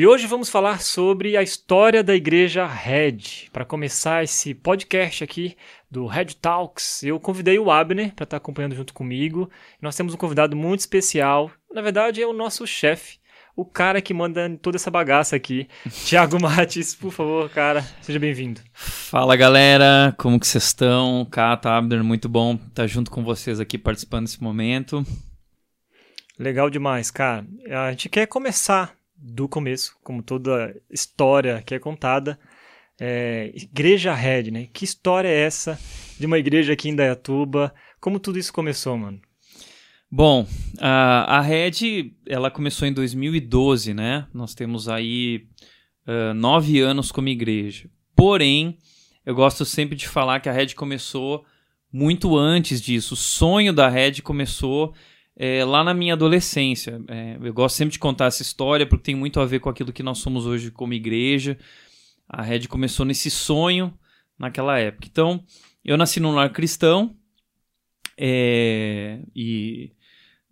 E hoje vamos falar sobre a história da Igreja Red. Para começar esse podcast aqui do Red Talks, eu convidei o Abner para estar acompanhando junto comigo. Nós temos um convidado muito especial, na verdade é o nosso chefe, o cara que manda toda essa bagaça aqui. Tiago Mates, por favor, cara, seja bem-vindo. Fala galera, como que vocês estão? Kata, Abner, muito bom estar junto com vocês aqui participando desse momento. Legal demais, cara. A gente quer começar do começo, como toda história que é contada. É, igreja Red, né? Que história é essa de uma igreja aqui em Dayatuba? Como tudo isso começou, mano? Bom, a, a Red, ela começou em 2012, né? Nós temos aí uh, nove anos como igreja. Porém, eu gosto sempre de falar que a Red começou muito antes disso. O sonho da Red começou é, lá na minha adolescência. É, eu gosto sempre de contar essa história porque tem muito a ver com aquilo que nós somos hoje como igreja. A Red começou nesse sonho naquela época. Então, eu nasci num lar cristão é, e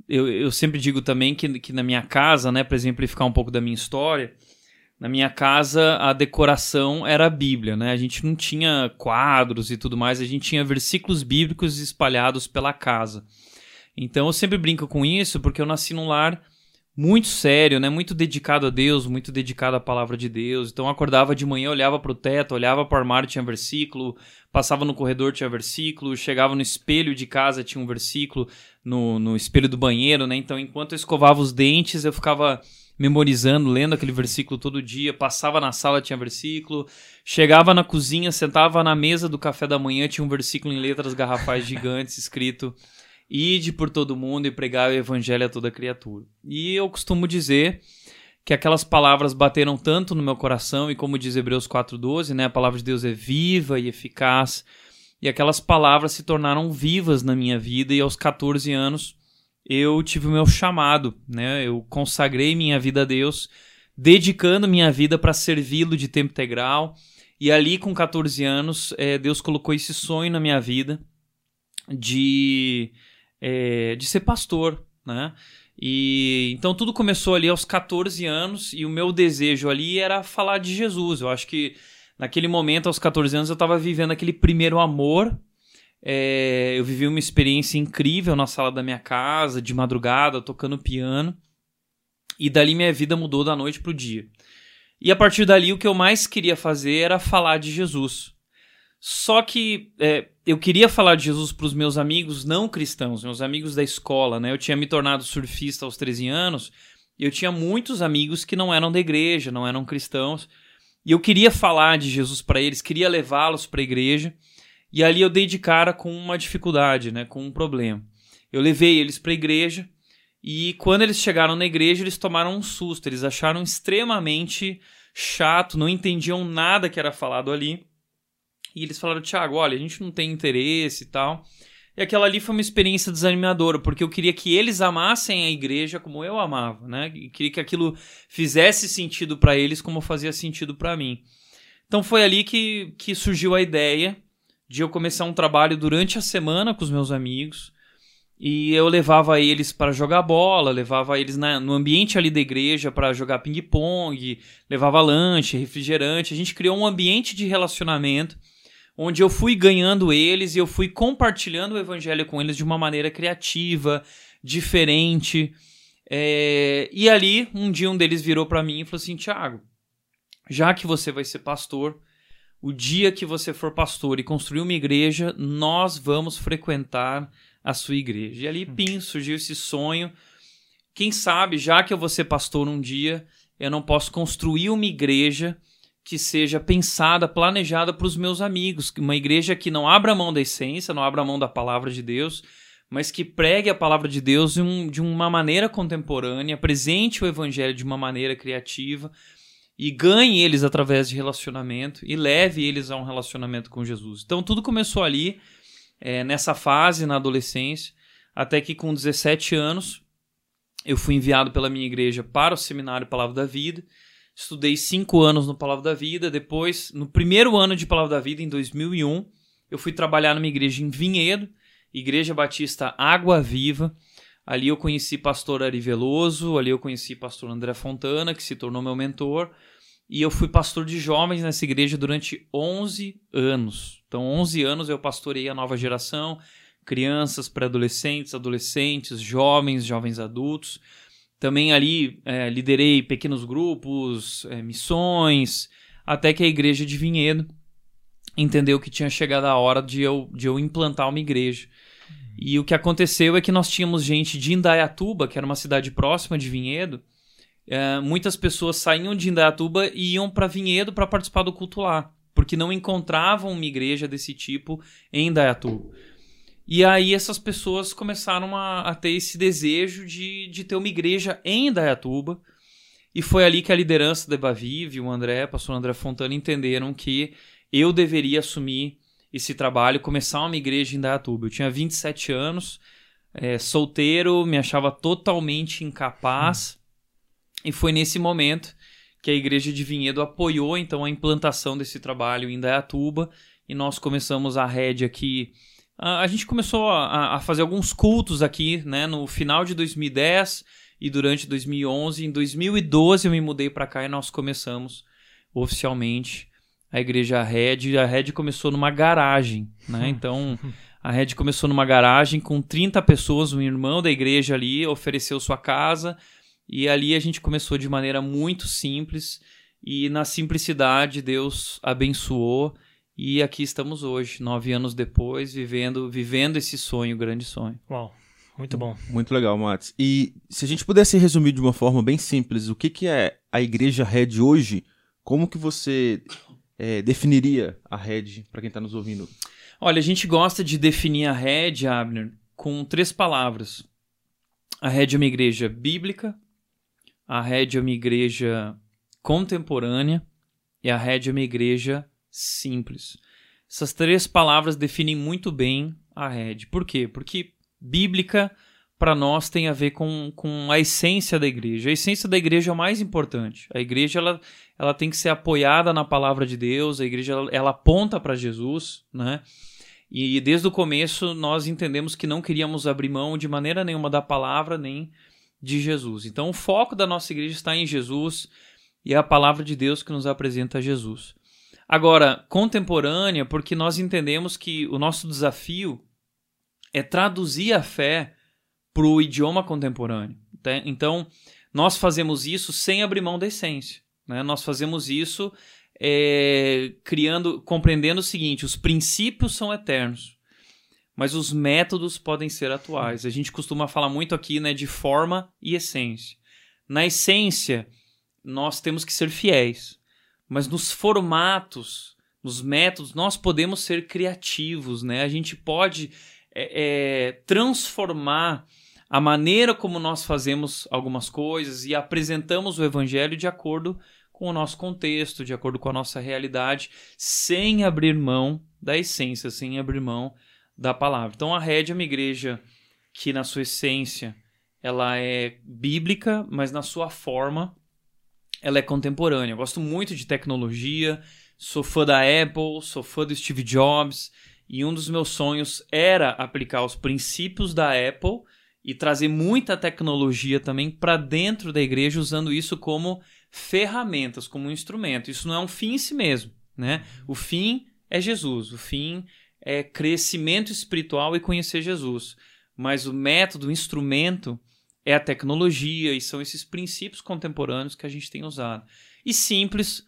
eu, eu sempre digo também que, que na minha casa, né, para exemplificar um pouco da minha história, na minha casa a decoração era a Bíblia, né? A gente não tinha quadros e tudo mais, a gente tinha versículos bíblicos espalhados pela casa. Então eu sempre brinco com isso porque eu nasci num lar muito sério, né? Muito dedicado a Deus, muito dedicado à palavra de Deus. Então eu acordava de manhã, olhava para o teto, olhava para o armário, tinha versículo, passava no corredor, tinha versículo, chegava no espelho de casa, tinha um versículo, no, no espelho do banheiro, né? Então enquanto eu escovava os dentes, eu ficava memorizando, lendo aquele versículo todo dia, passava na sala, tinha versículo, chegava na cozinha, sentava na mesa do café da manhã, tinha um versículo em letras garrafais gigantes escrito Ide por todo mundo e pregar o evangelho a toda criatura. E eu costumo dizer que aquelas palavras bateram tanto no meu coração, e como diz Hebreus 4,12, né, a palavra de Deus é viva e eficaz, e aquelas palavras se tornaram vivas na minha vida, e aos 14 anos eu tive o meu chamado, né, eu consagrei minha vida a Deus, dedicando minha vida para servi-lo de tempo integral, e ali com 14 anos, é, Deus colocou esse sonho na minha vida de é, de ser pastor, né? E então tudo começou ali aos 14 anos e o meu desejo ali era falar de Jesus. Eu acho que naquele momento, aos 14 anos, eu estava vivendo aquele primeiro amor. É, eu vivi uma experiência incrível na sala da minha casa, de madrugada, tocando piano. E dali minha vida mudou da noite para o dia. E a partir dali, o que eu mais queria fazer era falar de Jesus. Só que é, eu queria falar de Jesus para os meus amigos não cristãos, meus amigos da escola, né? Eu tinha me tornado surfista aos 13 anos eu tinha muitos amigos que não eram da igreja, não eram cristãos. E eu queria falar de Jesus para eles, queria levá-los para a igreja. E ali eu dei de cara com uma dificuldade, né? Com um problema. Eu levei eles para a igreja e quando eles chegaram na igreja, eles tomaram um susto. Eles acharam extremamente chato, não entendiam nada que era falado ali. E eles falaram, Thiago, olha, a gente não tem interesse e tal. E aquela ali foi uma experiência desanimadora, porque eu queria que eles amassem a igreja como eu amava, né? E queria que aquilo fizesse sentido para eles como fazia sentido para mim. Então foi ali que, que surgiu a ideia de eu começar um trabalho durante a semana com os meus amigos. E eu levava eles para jogar bola, levava eles na, no ambiente ali da igreja para jogar ping-pong, levava lanche, refrigerante. A gente criou um ambiente de relacionamento onde eu fui ganhando eles e eu fui compartilhando o evangelho com eles de uma maneira criativa, diferente. É... E ali, um dia um deles virou para mim e falou assim: Tiago, já que você vai ser pastor, o dia que você for pastor e construir uma igreja, nós vamos frequentar a sua igreja. E ali, hum. pim, surgiu esse sonho. Quem sabe, já que eu vou ser pastor um dia, eu não posso construir uma igreja que seja pensada, planejada para os meus amigos. Uma igreja que não abra mão da essência, não abra mão da palavra de Deus, mas que pregue a palavra de Deus de, um, de uma maneira contemporânea, apresente o evangelho de uma maneira criativa e ganhe eles através de relacionamento e leve eles a um relacionamento com Jesus. Então tudo começou ali, é, nessa fase, na adolescência, até que com 17 anos eu fui enviado pela minha igreja para o seminário Palavra da Vida. Estudei cinco anos no Palavra da Vida. Depois, no primeiro ano de Palavra da Vida, em 2001, eu fui trabalhar numa igreja em Vinhedo, Igreja Batista Água Viva. Ali eu conheci pastor Ari Veloso, ali eu conheci pastor André Fontana, que se tornou meu mentor. E eu fui pastor de jovens nessa igreja durante 11 anos. Então, 11 anos eu pastorei a nova geração, crianças, pré-adolescentes, adolescentes, jovens, jovens adultos. Também ali é, liderei pequenos grupos, é, missões, até que a igreja de Vinhedo entendeu que tinha chegado a hora de eu, de eu implantar uma igreja. E o que aconteceu é que nós tínhamos gente de Indaiatuba, que era uma cidade próxima de Vinhedo. É, muitas pessoas saíam de Indaiatuba e iam para Vinhedo para participar do culto lá, porque não encontravam uma igreja desse tipo em Indaiatuba. E aí essas pessoas começaram a, a ter esse desejo de, de ter uma igreja em Indaiatuba. E foi ali que a liderança da Ebavive, o André, o pastor André Fontana, entenderam que eu deveria assumir esse trabalho, começar uma igreja em Dayatuba. Eu tinha 27 anos, é, solteiro, me achava totalmente incapaz. E foi nesse momento que a igreja de Vinhedo apoiou então a implantação desse trabalho em Dayatuba e nós começamos a rede aqui. A, gente começou a, a, fazer alguns cultos aqui, né, no final de 2010 e durante 2011. Em 2012 eu me mudei para cá e nós começamos oficialmente a igreja Red. A Red começou numa garagem, né? Então, a Red começou numa garagem com 30 pessoas, um irmão da igreja ali ofereceu sua casa e ali a gente começou de maneira muito simples e na simplicidade Deus abençoou e aqui estamos hoje, nove anos depois, vivendo, vivendo esse sonho, grande sonho. Uau, muito bom. Muito legal, Matos. E se a gente pudesse resumir de uma forma bem simples, o que, que é a Igreja Red hoje? Como que você é, definiria a Red para quem está nos ouvindo? Olha, a gente gosta de definir a Red, Abner, com três palavras. A Red é uma igreja bíblica, a Red é uma igreja contemporânea e a Red é uma igreja simples. Essas três palavras definem muito bem a Red. Por quê? Porque bíblica para nós tem a ver com, com a essência da igreja. A essência da igreja é o mais importante. A igreja ela, ela tem que ser apoiada na palavra de Deus, a igreja ela, ela aponta para Jesus, né? E desde o começo nós entendemos que não queríamos abrir mão de maneira nenhuma da palavra nem de Jesus. Então o foco da nossa igreja está em Jesus e é a palavra de Deus que nos apresenta Jesus. Agora, contemporânea, porque nós entendemos que o nosso desafio é traduzir a fé para o idioma contemporâneo. Tá? Então, nós fazemos isso sem abrir mão da essência. Né? Nós fazemos isso é, criando, compreendendo o seguinte: os princípios são eternos, mas os métodos podem ser atuais. A gente costuma falar muito aqui né, de forma e essência. Na essência, nós temos que ser fiéis, mas nos formatos, nos métodos, nós podemos ser criativos. Né? A gente pode é, é, transformar a maneira como nós fazemos algumas coisas e apresentamos o evangelho de acordo com o nosso contexto, de acordo com a nossa realidade, sem abrir mão da essência, sem abrir mão da palavra. Então a Red é uma igreja que na sua essência ela é bíblica, mas na sua forma ela é contemporânea. Eu gosto muito de tecnologia, sou fã da Apple, sou fã do Steve Jobs, e um dos meus sonhos era aplicar os princípios da Apple e trazer muita tecnologia também para dentro da igreja, usando isso como ferramentas, como um instrumento. Isso não é um fim em si mesmo, né? O fim é Jesus, o fim é crescimento espiritual e conhecer Jesus. Mas o método, o instrumento é a tecnologia e são esses princípios contemporâneos que a gente tem usado. E simples,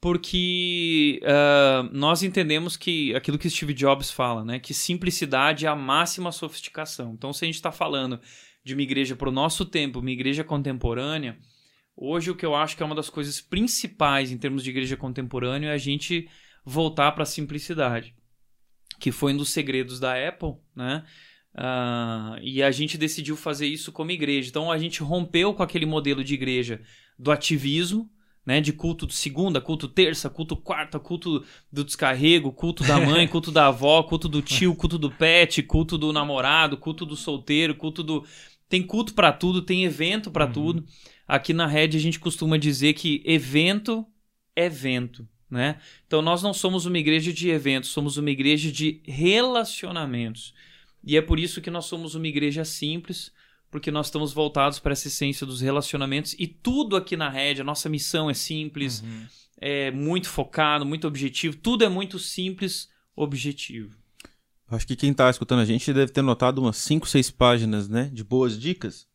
porque uh, nós entendemos que aquilo que Steve Jobs fala, né, que simplicidade é a máxima sofisticação. Então, se a gente está falando de uma igreja para o nosso tempo, uma igreja contemporânea, hoje o que eu acho que é uma das coisas principais em termos de igreja contemporânea é a gente voltar para a simplicidade, que foi um dos segredos da Apple, né? Uh, e a gente decidiu fazer isso como igreja. Então a gente rompeu com aquele modelo de igreja do ativismo, né? De culto de segunda, culto terça, culto quarta, culto do descarrego, culto da mãe, culto da avó, culto do tio, culto do pet, culto do namorado, culto do solteiro, culto do. Tem culto para tudo, tem evento para Uhum. tudo. Aqui na Red a gente costuma dizer que evento é vento, né? Então nós não somos uma igreja de eventos, somos uma igreja de relacionamentos. E é por isso que nós somos uma igreja simples, porque nós estamos voltados para essa essência dos relacionamentos e tudo aqui na Red, a nossa missão é simples, Uhum. é muito focado, muito objetivo, tudo é muito simples, objetivo. Acho que quem tá escutando a gente deve ter notado umas 5, 6 páginas, né? De boas dicas.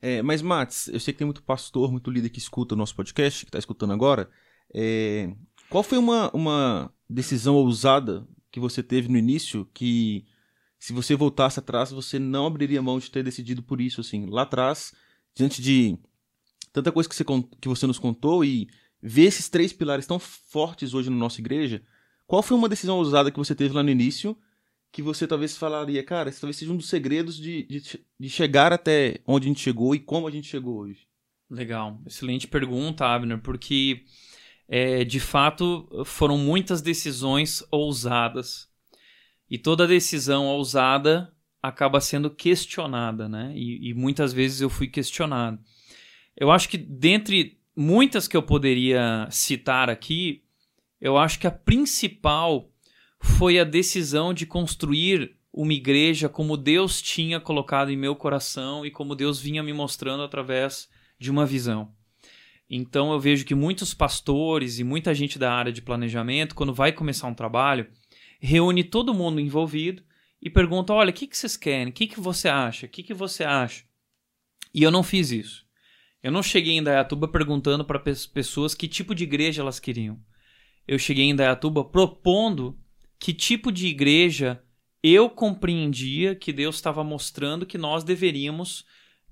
É, mas, Mats, eu sei que tem muito pastor, muito líder que escuta o nosso podcast, que tá escutando agora. É, qual foi uma, uma decisão ousada que você teve no início que, se você voltasse atrás, você não abriria mão de ter decidido por isso, assim? Lá atrás, diante de tanta coisa que você, que você nos contou e ver esses três pilares tão fortes hoje na nossa igreja, qual foi uma decisão ousada que você teve lá no início que você talvez falaria, cara, esse talvez seja um dos segredos de, de, de chegar até onde a gente chegou e como a gente chegou hoje? Legal, excelente pergunta, Abner, porque é, de fato foram muitas decisões ousadas e toda decisão ousada acaba sendo questionada, né? E, e muitas vezes eu fui questionado. Eu acho que dentre muitas que eu poderia citar aqui, eu acho que a principal foi a decisão de construir uma igreja como Deus tinha colocado em meu coração e como Deus vinha me mostrando através de uma visão. Então eu vejo que muitos pastores e muita gente da área de planejamento, quando vai começar um trabalho, reúne todo mundo envolvido e pergunta: olha, o que, que vocês querem? O que, que você acha? O que, que você acha? E eu não fiz isso. Eu não cheguei em Dayatuba perguntando para pessoas que tipo de igreja elas queriam. Eu cheguei em Dayatuba propondo que tipo de igreja eu compreendia que Deus estava mostrando que nós deveríamos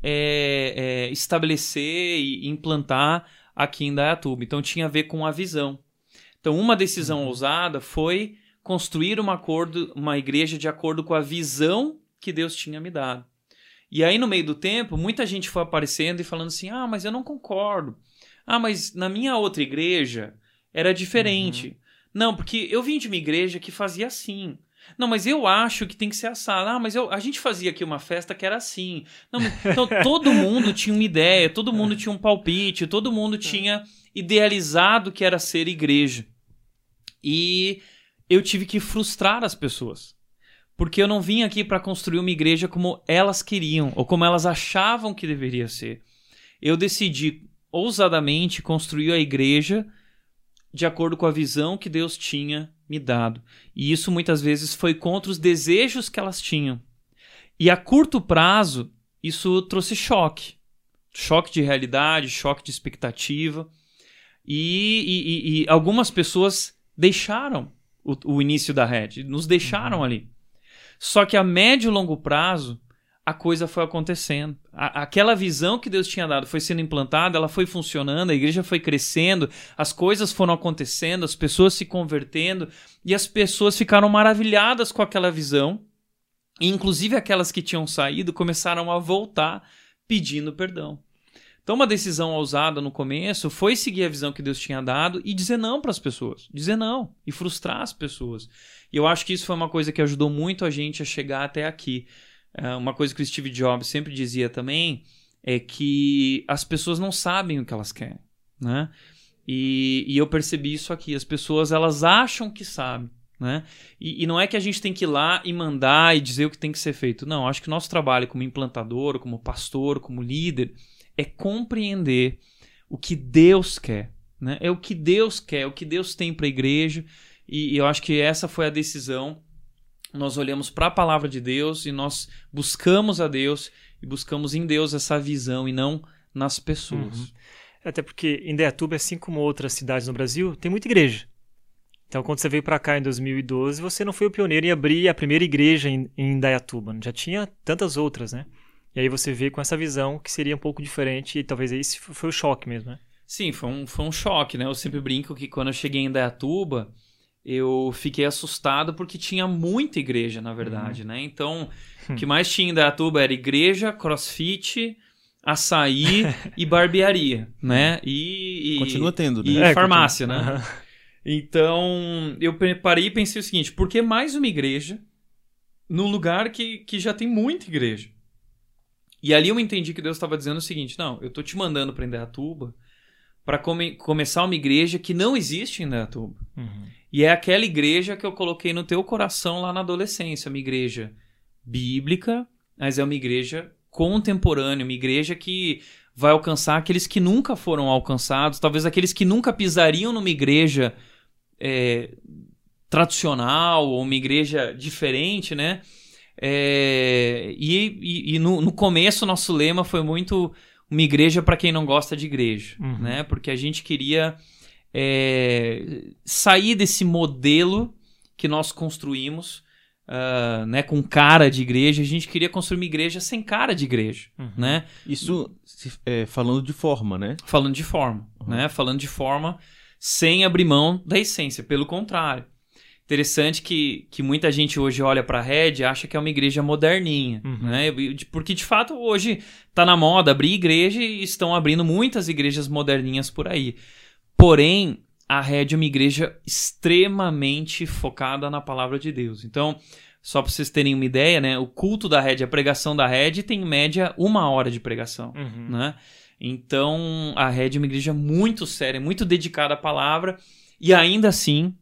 é, é, estabelecer e implantar aqui em Dayatuba. Então tinha a ver com a visão. Então uma decisão Uhum. ousada foi construir uma, acordo, uma igreja de acordo com a visão que Deus tinha me dado. E aí no meio do tempo, muita gente foi aparecendo e falando assim: "Ah, mas eu não concordo. Ah, mas na minha outra igreja era diferente. Não, porque eu vim de uma igreja que fazia assim. Não, mas eu acho que tem que ser assado. Ah, mas eu, a gente fazia aqui uma festa que era assim. Não, então todo mundo tinha uma ideia, todo mundo tinha um palpite, todo mundo tinha idealizado que era ser igreja. E eu tive que frustrar as pessoas. Porque eu não vim aqui para construir uma igreja como elas queriam ou como elas achavam que deveria ser. Eu decidi ousadamente construir a igreja de acordo com a visão que Deus tinha me dado. E isso muitas vezes foi contra os desejos que elas tinham. E a curto prazo, isso trouxe choque. Choque de realidade, choque de expectativa. E, e- e- algumas pessoas deixaram o, o início da rede, nos deixaram ali. Só que a médio e longo prazo, a coisa foi acontecendo. A- aquela visão que Deus tinha dado foi sendo implantada, ela foi funcionando, a igreja foi crescendo, as coisas foram acontecendo, as pessoas se convertendo e as pessoas ficaram maravilhadas com aquela visão. E, inclusive aquelas que tinham saído começaram a voltar pedindo perdão. Então, uma decisão ousada no começo foi seguir a visão que Deus tinha dado e dizer não para as pessoas. Dizer não e frustrar as pessoas. E eu acho que isso foi uma coisa que ajudou muito a gente a chegar até aqui. É, uma coisa que o Steve Jobs sempre dizia também é que as pessoas não sabem o que elas querem, né? E, e eu percebi isso aqui. As pessoas elas acham que sabem, né? E, e não é que a gente tem que ir lá e mandar e dizer o que tem que ser feito. Não, acho que o nosso trabalho como implantador, como pastor, como líder, é compreender o que Deus quer, né? É o que Deus quer, é o que Deus tem para a igreja. E, e eu acho que essa foi a decisão. Nós olhamos para a palavra de Deus e nós buscamos a Deus e buscamos em Deus essa visão e não nas pessoas. Uhum. Até porque em Indaiatuba, assim como outras cidades no Brasil, tem muita igreja. Então, quando você veio para cá em 2012, você não foi o pioneiro em abrir a primeira igreja em, em Indaiatuba. Já tinha tantas outras, né? E aí você vê com essa visão que seria um pouco diferente e talvez esse foi o choque mesmo, né? Sim, foi um, foi um choque, né? Eu sempre brinco que quando eu cheguei em Indaiatuba, eu fiquei assustado porque tinha muita igreja, na verdade, né? Então, o que mais tinha em Indaiatuba era igreja, crossfit, açaí e barbearia, né? E, e Continua tendo, né? e É, farmácia, continua. né? Então, eu parei e pensei o seguinte: por que mais uma igreja num lugar que, que já tem muita igreja? E ali eu entendi que Deus estava dizendo o seguinte: não, eu tô te mandando para Indaiatuba para come, começar uma igreja que não existe em Indaiatuba. Uhum. E é aquela igreja que eu coloquei no teu coração lá na adolescência, uma igreja bíblica, mas é uma igreja contemporânea, uma igreja que vai alcançar aqueles que nunca foram alcançados, talvez aqueles que nunca pisariam numa igreja é, tradicional ou uma igreja diferente, né? É, e e- e no, no começo nosso lema foi muito uma igreja para quem não gosta de igreja, Uhum. né? Porque a gente queria é, sair desse modelo que nós construímos, ah, né, com cara de igreja. A gente queria construir uma igreja sem cara de igreja, Uhum. né? Isso se- é, falando de forma, né? Falando de forma, Uhum. né? Falando de forma sem abrir mão da essência, pelo contrário. Interessante que, que muita gente hoje olha para a Red e acha que é uma igreja moderninha, Uhum. né? Porque de fato hoje tá na moda abrir igreja e estão abrindo muitas igrejas moderninhas por aí. Porém, a Red é uma igreja extremamente focada na palavra de Deus. Então, só para vocês terem uma ideia, né? O culto da Red, a pregação da Red tem em média uma hora de pregação Uhum. né? Então, a Red é uma igreja muito séria, muito dedicada à palavra e ainda assim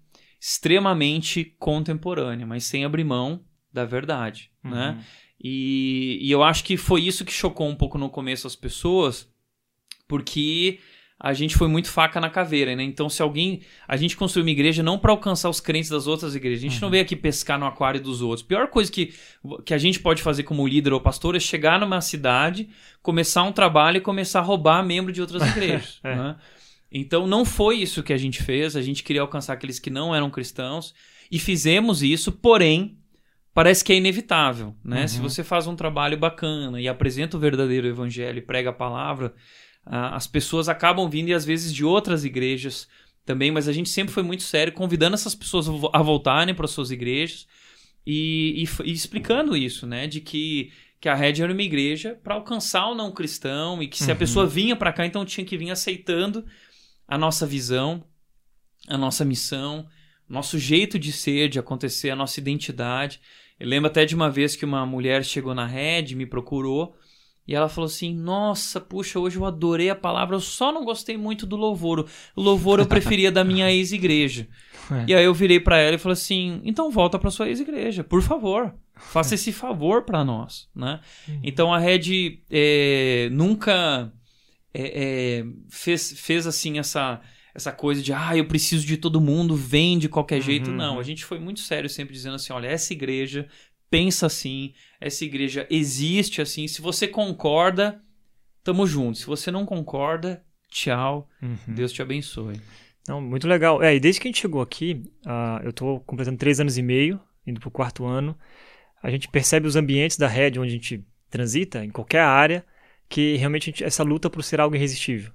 extremamente contemporânea, mas sem abrir mão da verdade, né? Uhum. E, e eu acho que foi isso que chocou um pouco no começo as pessoas, porque a gente foi muito faca na caveira, né? Então, se alguém. A gente construiu uma igreja não para alcançar os crentes das outras igrejas. A gente não Uhum. veio aqui pescar no aquário dos outros. Pior coisa que, que a gente pode fazer como líder ou pastor é chegar numa cidade, começar um trabalho e começar a roubar membro de outras igrejas. É. né? Então, não foi isso que a gente fez. A gente queria alcançar aqueles que não eram cristãos. E fizemos isso, porém, parece que é inevitável, né? Uhum. Se você faz um trabalho bacana e apresenta o verdadeiro evangelho e prega a palavra, as pessoas acabam vindo e às vezes de outras igrejas também, mas a gente sempre foi muito sério convidando essas pessoas a vo- a voltarem para suas igrejas e, e e explicando isso, né? De que que a Red era uma igreja para alcançar o não cristão e que se a Uhum. pessoa vinha para cá, então tinha que vir aceitando a nossa visão, a nossa missão, nosso jeito de ser, de acontecer, a nossa identidade. Eu lembro até de uma vez que uma mulher chegou na Red, me procurou, e ela falou assim: Nossa, puxa, hoje eu adorei a palavra, eu só não gostei muito do louvor. O louvor eu preferia da minha ex-igreja. É. E aí eu virei pra ela e falei assim: Então volta pra sua ex-igreja, por favor. Faça esse favor pra nós, né? Então a Red é, nunca é, é, fez, fez assim essa essa coisa de ah eu preciso de todo mundo vem de qualquer jeito Uhum, não uhum. a gente foi muito sério sempre dizendo assim olha essa igreja pensa assim essa igreja existe assim se você concorda tamo junto se você não concorda tchau Uhum. Deus te abençoe Não, muito legal. É, e desde que a gente chegou aqui, ah, eu estou completando três anos e meio, indo para o quarto ano, a gente percebe os ambientes da rede onde a gente transita, em qualquer área, que realmente essa luta por ser algo irresistível.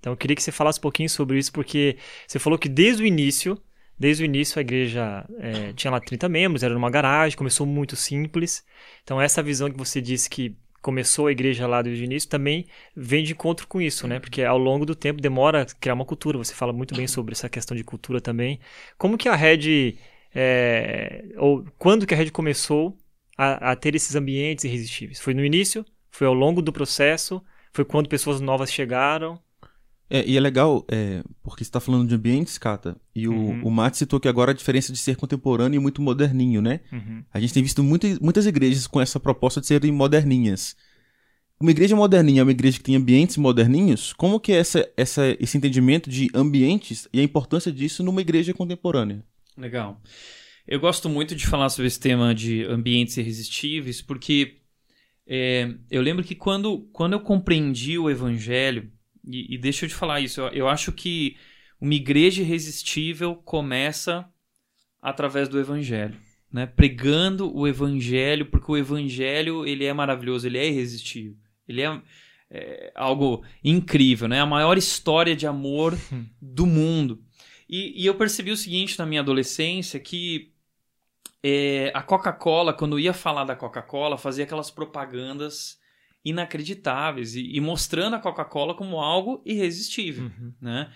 Então eu queria que você falasse um pouquinho sobre isso, porque você falou que desde o início, desde o início a igreja é, tinha lá 30 membros, era numa garagem, começou muito simples. Então essa visão que você disse que começou a igreja lá desde o início também vem de encontro com isso, né? Porque ao longo do tempo demora criar uma cultura. Você fala muito bem sobre essa questão de cultura também. Como que a Red, é, ou quando que a Red começou a, a ter esses ambientes irresistíveis? Foi no início? Foi ao longo do processo? Foi quando pessoas novas chegaram? É, e é legal, é, porque você está falando de ambientes, Cata, e o, Uhum. o Matt citou que agora a diferença de ser contemporâneo e muito moderninho, né? Uhum. A gente tem visto muitas, muitas igrejas com essa proposta de serem moderninhas. Uma igreja moderninha é uma igreja que tem ambientes moderninhos? Como que é essa, essa, esse entendimento de ambientes e a importância disso numa igreja contemporânea? Legal. Eu gosto muito de falar sobre esse tema de ambientes irresistíveis, porque é, eu lembro que quando, quando eu compreendi o evangelho, e, e deixa eu te falar isso, eu, eu acho que uma igreja irresistível começa através do evangelho, né? Pregando o evangelho, porque o evangelho ele é maravilhoso, ele é irresistível, ele é, é algo incrível, né? A maior história de amor do mundo. E, e eu percebi o seguinte na minha adolescência, que é, a Coca-Cola, quando ia falar da Coca-Cola, fazia aquelas propagandas inacreditáveis e, e mostrando a Coca-Cola como algo irresistível, Uhum. né?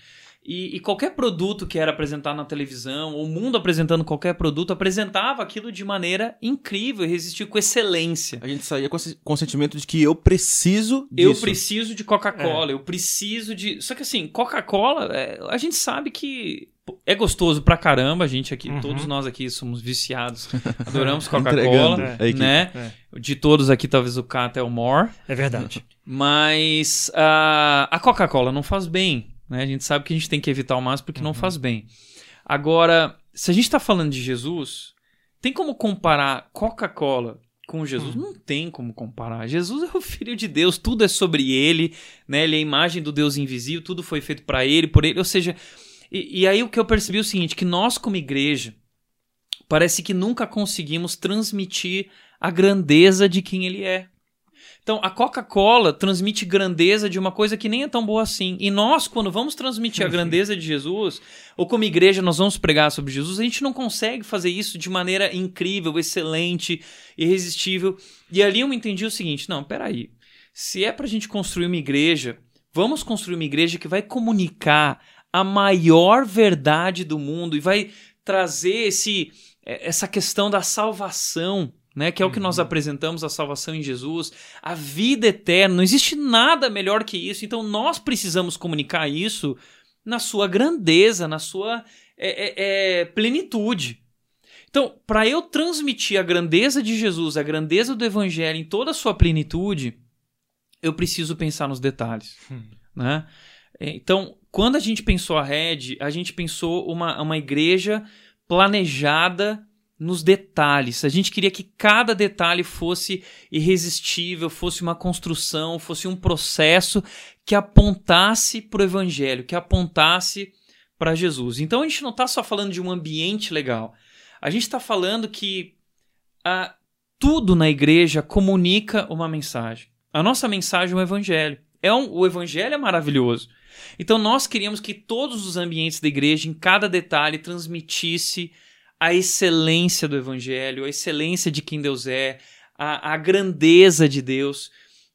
E, e qualquer produto que era apresentado na televisão, o mundo apresentando qualquer produto, apresentava aquilo de maneira incrível, irresistível, com excelência. A gente saía com, com o sentimento de que eu preciso Eu disso. preciso de Coca-Cola, eu preciso de. Só que assim, Coca-Cola, é, a gente sabe que é gostoso pra caramba. A gente aqui, Uhum. todos nós aqui somos viciados, adoramos Coca-Cola, É. né? É. De todos aqui, talvez o Cata é o more. É verdade. Mas ah, a Coca-Cola não faz bem. Né? A gente sabe que a gente tem que evitar o máximo porque não Uhum. faz bem. Agora, se a gente está falando de Jesus, tem como comparar Coca-Cola com Jesus? Hum. Não tem como comparar. Jesus é o Filho de Deus, tudo é sobre ele, né? ele é a imagem do Deus invisível, tudo foi feito para ele, por ele. Ou seja, e, e aí o que eu percebi é o seguinte: que nós, como igreja, parece que nunca conseguimos transmitir a grandeza de quem ele é. Então, a Coca-Cola transmite grandeza de uma coisa que nem é tão boa assim. E nós, quando vamos transmitir a grandeza de Jesus, ou como igreja nós vamos pregar sobre Jesus, a gente não consegue fazer isso de maneira incrível, excelente, irresistível. E ali eu me entendi o seguinte: não, peraí. Se é pra gente construir uma igreja, vamos construir uma igreja que vai comunicar a maior verdade do mundo e vai trazer esse, eh, essa questão da salvação né? Que é o que nós apresentamos, a salvação em Jesus, a vida eterna. Não existe nada melhor que isso. Então nós precisamos comunicar isso na sua grandeza, na sua é, é, é, plenitude. Então, para eu transmitir a grandeza de Jesus, a grandeza do Evangelho em toda a sua plenitude, eu preciso pensar nos detalhes. Hum. Né? Então, quando a gente pensou a Red, a gente pensou uma, uma igreja planejada nos detalhes. A gente queria que cada detalhe fosse irresistível, fosse uma construção, fosse um processo que apontasse para o Evangelho, que apontasse para Jesus. Então a gente não está só falando de um ambiente legal. A gente está falando que ah, tudo na igreja comunica uma mensagem. A nossa mensagem é o Evangelho. É um, o Evangelho é maravilhoso. Então nós queríamos que todos os ambientes da igreja, em cada detalhe, transmitisse a excelência do Evangelho, a excelência de quem Deus é, a, a grandeza de Deus.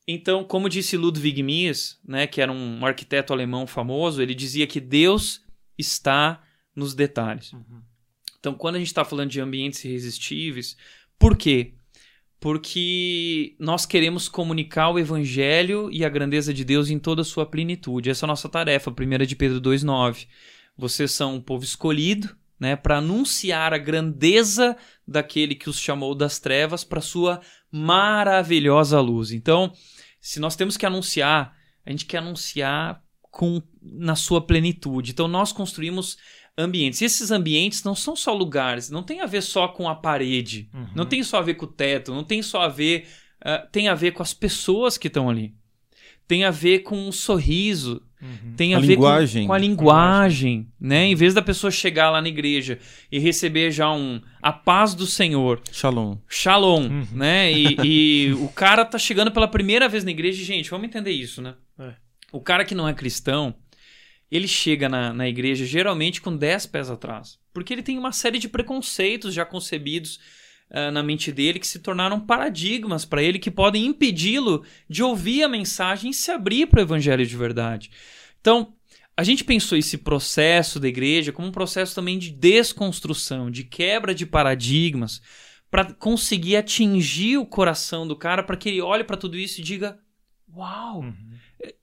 Então, como disse Ludwig Mies, né, que era um arquiteto alemão famoso, ele dizia que Deus está nos detalhes. Uhum. Então, quando a gente está falando de ambientes irresistíveis, por quê? Porque nós queremos comunicar o Evangelho e a grandeza de Deus em toda a sua plenitude. Essa é a nossa tarefa, 1 de Pedro 2,9. Vocês são um povo escolhido, né, para anunciar a grandeza daquele que os chamou das trevas para sua maravilhosa luz. Então, se nós temos que anunciar, a gente quer anunciar com na sua plenitude. Então, nós construímos ambientes. E esses ambientes não são só lugares, não tem a ver só com a parede, Uhum. não tem só a ver com o teto, não tem só a ver, uh, tem a ver com as pessoas que estão ali. Tem a ver com um sorriso, Uhum. tem a, A ver linguagem. Com, com a linguagem, né? Em vez da pessoa chegar lá na igreja e receber já um a paz do Senhor, Shalom. shalom, Uhum. né? E, e o cara tá chegando pela primeira vez na igreja, e, gente, vamos entender isso, né? É. O cara que não é cristão, ele chega na, na igreja geralmente com 10 pés atrás, porque ele tem uma série de preconceitos já concebidos ah, na mente dele que se tornaram paradigmas para ele que podem impedi-lo de ouvir a mensagem e se abrir para o evangelho de verdade. Então, a gente pensou esse processo da igreja como um processo também de desconstrução, de quebra de paradigmas, para conseguir atingir o coração do cara, para que ele olhe para tudo isso e diga: Uau, Uhum.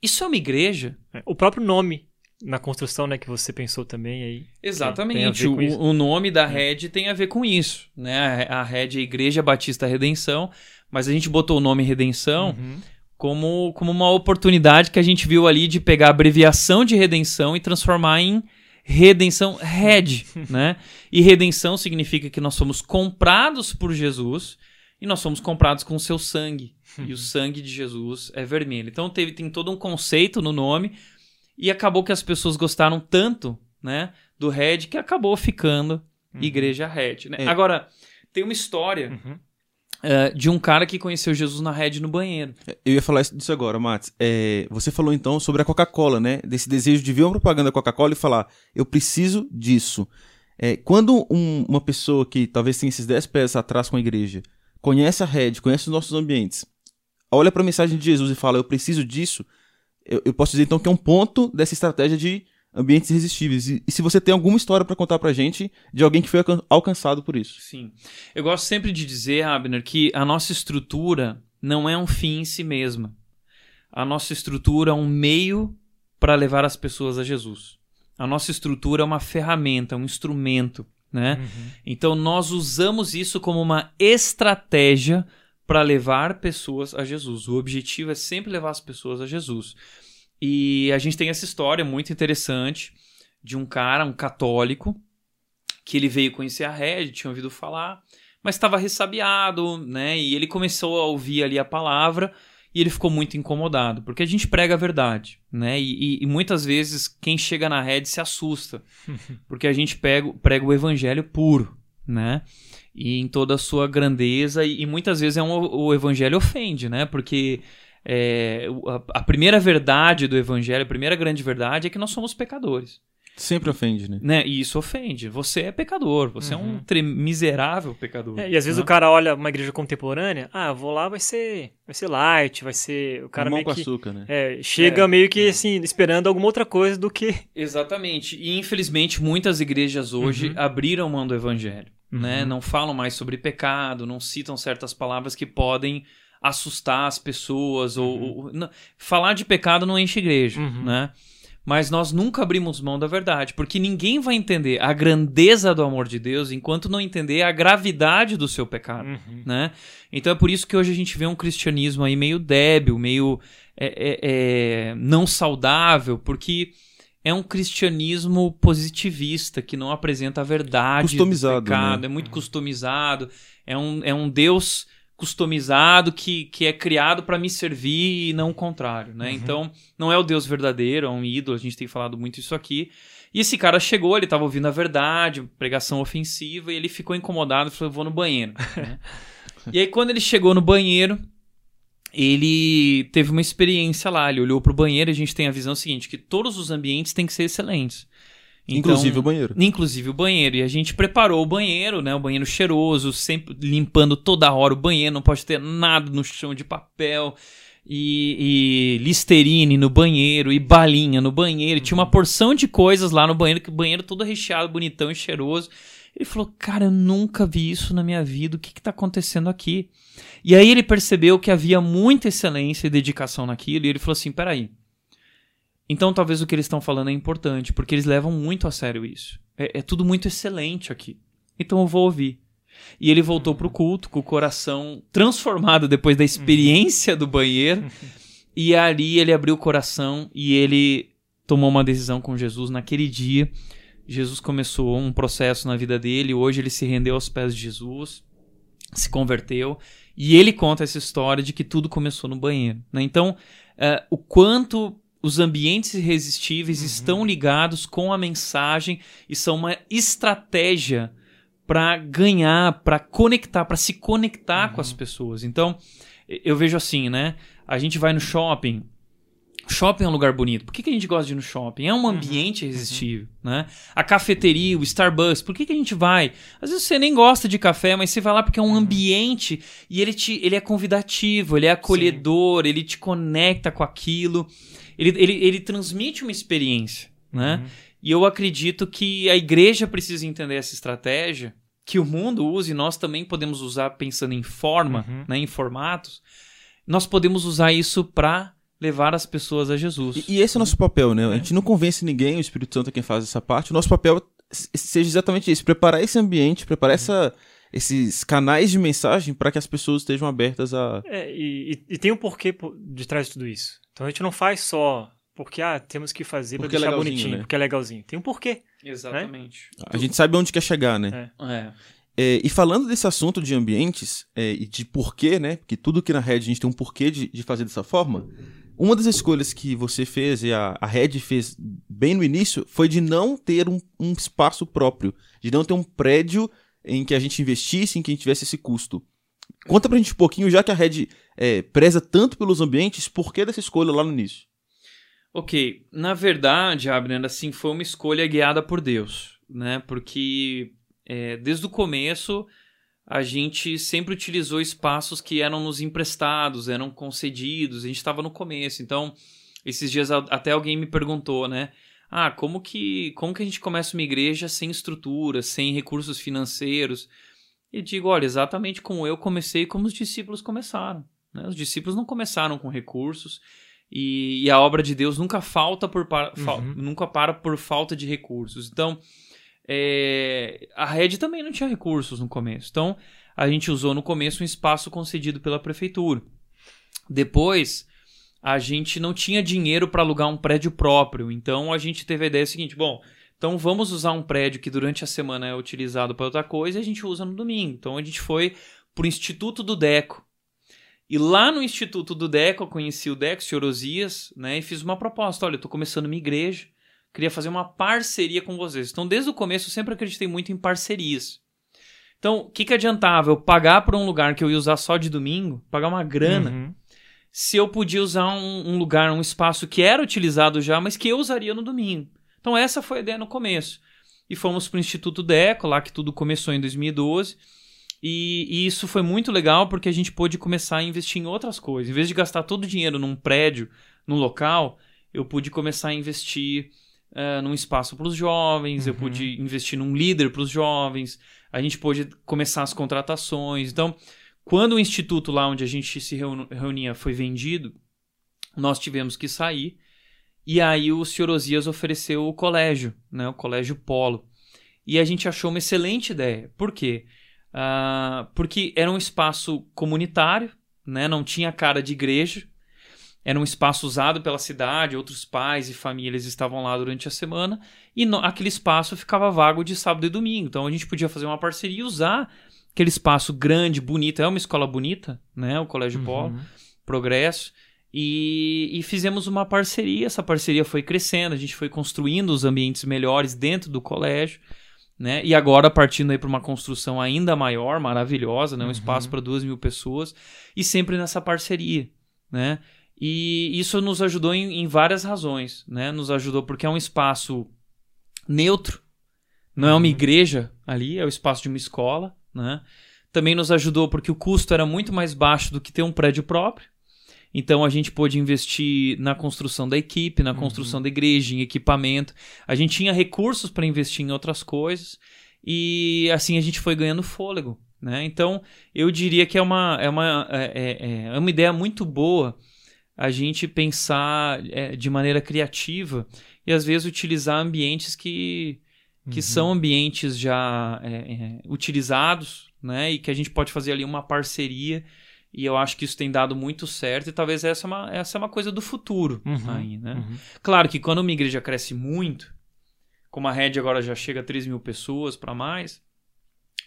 isso é uma igreja? É, O próprio nome na construção, né, que você pensou também aí. Exatamente. O, o nome da rede tem a ver com isso. Né? A rede é Igreja Batista Redenção, mas a gente botou o nome Redenção Uhum. como, como uma oportunidade que a gente viu ali de pegar a abreviação de redenção e transformar em redenção red, né? E redenção significa que nós somos comprados por Jesus e nós somos comprados com o seu sangue. E o sangue de Jesus é vermelho. Então teve, tem todo um conceito no nome e acabou que as pessoas gostaram tanto, né, do red que acabou ficando Uhum. Igreja Red, né? É. Agora, tem uma história Uhum. eh, de um cara que conheceu Jesus na Red no banheiro. Eu ia falar isso- disso agora, Matos. É, você falou então sobre a Coca-Cola, né? Desse desejo de ver uma propaganda da Coca-Cola e falar, eu preciso disso. É, quando um- uma pessoa que talvez tenha esses 10 pés atrás com a igreja, conhece a rede, conhece os nossos ambientes, olha para a mensagem de Jesus e fala, eu preciso disso, eu, eu, posso dizer então que é um ponto dessa estratégia de ambientes irresistíveis. E, e se você tem alguma história para contar pra gente de alguém que foi alcançado por isso. Sim. Eu gosto sempre de dizer, Abner, que a nossa estrutura não é um fim em si mesma. A nossa estrutura é um meio para levar as pessoas a Jesus. A nossa estrutura é uma ferramenta, um instrumento, né? Uhum. Então nós usamos isso como uma estratégia para levar pessoas a Jesus. O objetivo é sempre levar as pessoas a Jesus. E a gente tem essa história muito interessante de um cara, um católico, que ele veio conhecer a Red, tinha ouvido falar, mas estava ressabiado, né? E ele começou a ouvir ali a palavra e ele ficou muito incomodado, porque a gente prega a verdade, né? E, e, e muitas vezes quem chega na Red se assusta, porque a gente prega, prega o evangelho puro, né? E em toda a sua grandeza, e, e muitas vezes é um, o evangelho ofende, né? Porque é, a, a, primeira verdade do evangelho, a primeira grande verdade é que nós somos pecadores. Sempre ofende, né? né? E isso ofende. Você é pecador, você uhum. é um uhum. miserável pecador. É, e às vezes né? o cara olha uma igreja contemporânea, ah, vou lá, vai ser, vai ser light, vai ser. O cara meio com que, açúcar, né? É, chega é. meio que assim, esperando alguma outra coisa do que. Exatamente. E infelizmente muitas igrejas hoje uhum. abriram mão do evangelho? Uhum. né? Não falam mais sobre pecado, não citam certas palavras que podem assustar as pessoas uhum. ou, ou não, falar de pecado não enche igreja, uhum. né? Mas nós nunca abrimos mão da verdade, porque ninguém vai entender a grandeza do amor de Deus enquanto não entender a gravidade do seu pecado, uhum. né? Então é por isso que hoje a gente vê um cristianismo aí meio débil, meio é, é, é, não saudável, porque é um cristianismo positivista que não apresenta a verdade customizado, do pecado, né? é muito customizado, é um, é um Deus customizado que, que é criado para me servir e não o contrário, né? Uhum. Então, não é o Deus verdadeiro, é um ídolo, a gente tem falado muito isso aqui. E esse cara chegou, ele estava ouvindo a verdade, pregação ofensiva, e ele ficou incomodado e falou: vou no banheiro. né? E aí, quando ele chegou no banheiro, ele teve uma experiência lá, ele olhou pro banheiro e a gente tem a visão seguinte, que todos os ambientes têm que ser excelentes. Então, inclusive o banheiro. Inclusive o banheiro. E a gente preparou o banheiro, né? O banheiro cheiroso, sempre limpando toda hora o banheiro, não pode ter nada no chão de papel. E, e listerine no banheiro, e balinha no banheiro. Tinha uma uhum. porção de coisas lá no banheiro, que o banheiro todo recheado, bonitão e cheiroso. Ele falou, cara, eu nunca vi isso na minha vida, o que está acontecendo aqui? E aí ele percebeu que havia muita excelência e dedicação naquilo, e ele falou assim: peraí. Então talvez o que eles estão falando é importante, porque eles levam muito a sério isso. É, é tudo muito excelente aqui. Então eu vou ouvir. E ele voltou pro culto com o coração transformado depois da experiência do banheiro. E ali ele abriu o coração e ele tomou uma decisão com Jesus naquele dia. Jesus começou um processo na vida dele. Hoje ele se rendeu aos pés de Jesus, se converteu e ele conta essa história de que tudo começou no banheiro. Né? Então, uh, o quanto os ambientes irresistíveis uhum. estão ligados com a mensagem e são uma estratégia para ganhar, para conectar, para se conectar uhum. com as uhum. pessoas. Então, eu vejo assim, né? A gente vai no shopping, Shopping é um lugar bonito. Por que, que a gente gosta de ir no shopping? É um uhum, ambiente uhum, irresistível, uhum. né? A cafeteria, o Starbucks, por que, que a gente vai? Às vezes você nem gosta de café, mas você vai lá porque é um uhum. ambiente e ele, te, ele é convidativo, ele é acolhedor, Sim. ele te conecta com aquilo, ele, ele, ele transmite uma experiência, né? Uhum. E eu acredito que a igreja precisa entender essa estratégia, que o mundo usa e nós também podemos usar pensando em forma, uhum. né, em formatos. Nós podemos usar isso para levar as pessoas a Jesus. E, e esse é o nosso papel, né? A gente não convence ninguém, o Espírito Santo é quem faz essa parte. O nosso papel seja exatamente isso, preparar esse ambiente, preparar essa, esses canais de mensagem para que as pessoas estejam abertas a... É, e, e, tem um porquê de trás de tudo isso. Então a gente não faz só porque, ah, temos que fazer para é deixar é bonitinho, né? porque é legalzinho. Tem um porquê. Né? Exatamente. Né? A gente sabe onde quer chegar, né? É. é. É, e falando desse assunto de ambientes é, e de porquê, né? Porque tudo aqui na Red a gente tem um porquê de, de fazer dessa forma. Uma das escolhas que você fez e a, a Red fez bem no início foi de não ter um, um espaço próprio, de não ter um prédio em que a gente investisse, em que a gente tivesse esse custo. Conta pra gente um pouquinho, já que a Red é, preza tanto pelos ambientes, por que dessa escolha lá no início? Ok, na verdade, Abner, assim, foi uma escolha guiada por Deus, né? Porque é, desde o começo a gente sempre utilizou espaços que eram nos emprestados, eram concedidos, a gente estava no começo. Então, esses dias até alguém me perguntou, né? Ah, como que, como que a gente começa uma igreja sem estrutura, sem recursos financeiros? E digo, olha, exatamente como eu comecei, como os discípulos começaram. Né? Os discípulos não começaram com recursos e, e a obra de Deus nunca falta por uhum. nunca para por falta de recursos. Então, é, a rede também não tinha recursos no começo. Então, a gente usou no começo um espaço concedido pela prefeitura. Depois, a gente não tinha dinheiro para alugar um prédio próprio. Então, a gente teve a ideia seguinte: bom, então vamos usar um prédio que durante a semana é utilizado para outra coisa e a gente usa no domingo. Então, a gente foi para o Instituto do Deco. E lá no Instituto do Deco, eu conheci o Deco, o senhor Osias, né, e fiz uma proposta: olha, eu estou começando uma igreja queria fazer uma parceria com vocês. Então, desde o começo, eu sempre acreditei muito em parcerias. Então, o que, que adiantava eu pagar por um lugar que eu ia usar só de domingo, pagar uma grana, uhum. se eu podia usar um, um, lugar, um espaço que era utilizado já, mas que eu usaria no domingo. Então, essa foi a ideia no começo. E fomos para o Instituto Deco, lá que tudo começou em 2012. E, e, isso foi muito legal porque a gente pôde começar a investir em outras coisas. Em vez de gastar todo o dinheiro num prédio, num local, eu pude começar a investir uh, num espaço para os jovens, uhum. eu pude investir num líder para os jovens, a gente pôde começar as contratações. Então, quando o instituto lá onde a gente se reunia foi vendido, nós tivemos que sair. E aí o senhor Osias ofereceu o colégio, né, o Colégio Polo. E a gente achou uma excelente ideia. Por quê? Uh, porque era um espaço comunitário, né, não tinha cara de igreja, era um espaço usado pela cidade, outros pais e famílias estavam lá durante a semana, e no, aquele espaço ficava vago de sábado e domingo. Então a gente podia fazer uma parceria e usar aquele espaço grande, bonito. É uma escola bonita, né? O Colégio uhum. Polo, Progresso. E, e, fizemos uma parceria. Essa parceria foi crescendo, a gente foi construindo os ambientes melhores dentro do colégio. Né? E agora partindo aí para uma construção ainda maior, maravilhosa, né? um uhum. espaço para duas mil pessoas, e sempre nessa parceria. Né? E isso nos ajudou em, em, várias razões, né? Nos ajudou porque é um espaço neutro, não é uma uhum. igreja ali, é o espaço de uma escola, né? Também nos ajudou porque o custo era muito mais baixo do que ter um prédio próprio. Então a gente pôde investir na construção da equipe, na construção uhum. da igreja, em equipamento. A gente tinha recursos para investir em outras coisas e assim a gente foi ganhando fôlego, né? Então eu diria que é uma é uma é, é, é uma ideia muito boa a gente pensar é, de maneira criativa e às vezes utilizar ambientes que, que uhum. são ambientes já é, é, utilizados, né? E que a gente pode fazer ali uma parceria. E eu acho que isso tem dado muito certo, e talvez essa é uma, essa é uma coisa do futuro uhum. aí, né? Uhum. Claro que quando uma igreja cresce muito, como a rede agora já chega a 3 mil pessoas para mais,